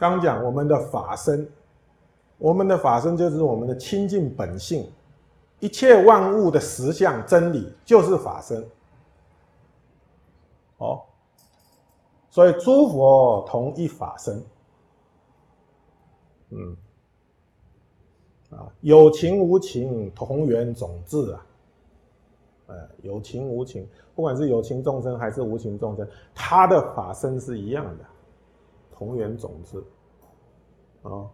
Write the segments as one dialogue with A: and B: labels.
A: 刚讲我们的法身，我们的法身就是我们的清净本性，一切万物的实相真理就是法身。哦，所以诸佛同一法身。嗯，啊，有情无情同源种智啊。呃，有情无情，不管是有情众生还是无情众生，他的法身是一样的，同源种子，啊，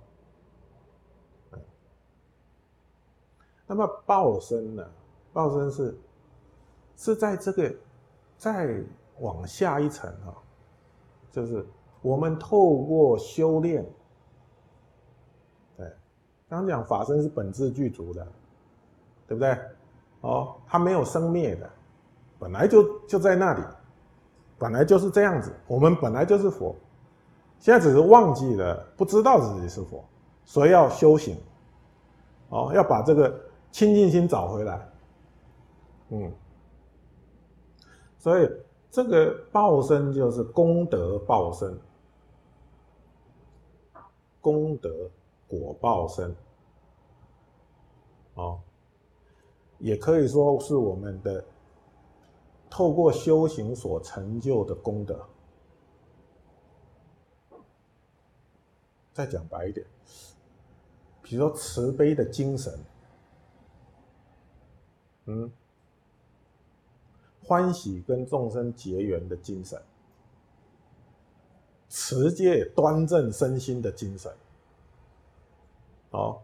A: 那么报身呢？报身是是在这个再往下一层啊，就是我们透过修炼，对，刚讲法身是本质具足的，对不对？哦，它没有生灭的，本来就就在那里，本来就是这样子。我们本来就是佛，现在只是忘记了，不知道自己是佛，所以要修行。哦，要把这个清净心找回来。嗯，所以这个报身就是功德报身，功德果报身。哦。也可以说是我们的透过修行所成就的功德。再讲白一点，比如说慈悲的精神，嗯，欢喜跟众生结缘的精神，持戒端正身心的精神，哦。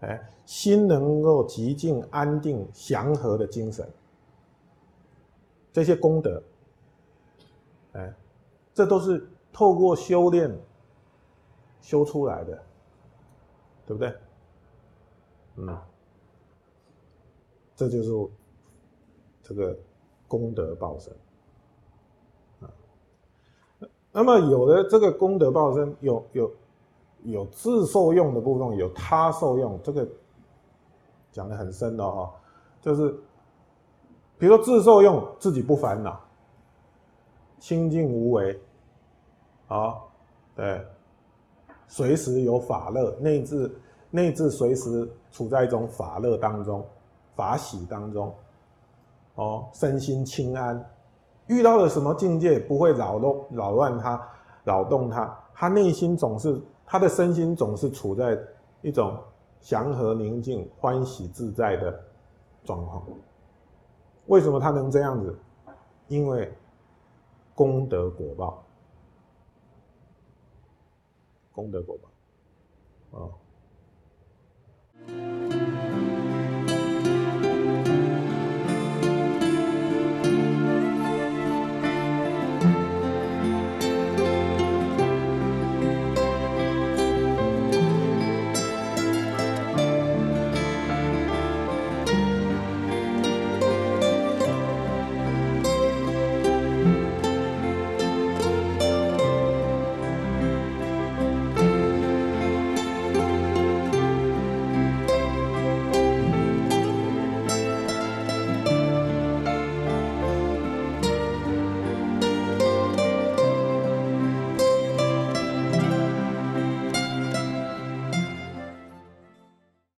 A: 哎，心能够极静安定祥和的精神，这些功德，哎，这都是透过修炼修出来的，对不对？嗯，这就是这个功德报身啊。那么有的这个功德报身有有。有自受用的部分，有他受用，这个讲的很深的哈，就是比如说自受用，自己不烦恼，清净无为，啊，对，随时有法乐，内置内置随时处在一种法乐当中，法喜当中，哦，身心清安，遇到了什么境界不会扰动扰乱他，扰动他，他内心总是。他的身心总是处在一种祥和宁静、欢喜自在的状况。为什么他能这样子？因为功德果报，功德过吧啊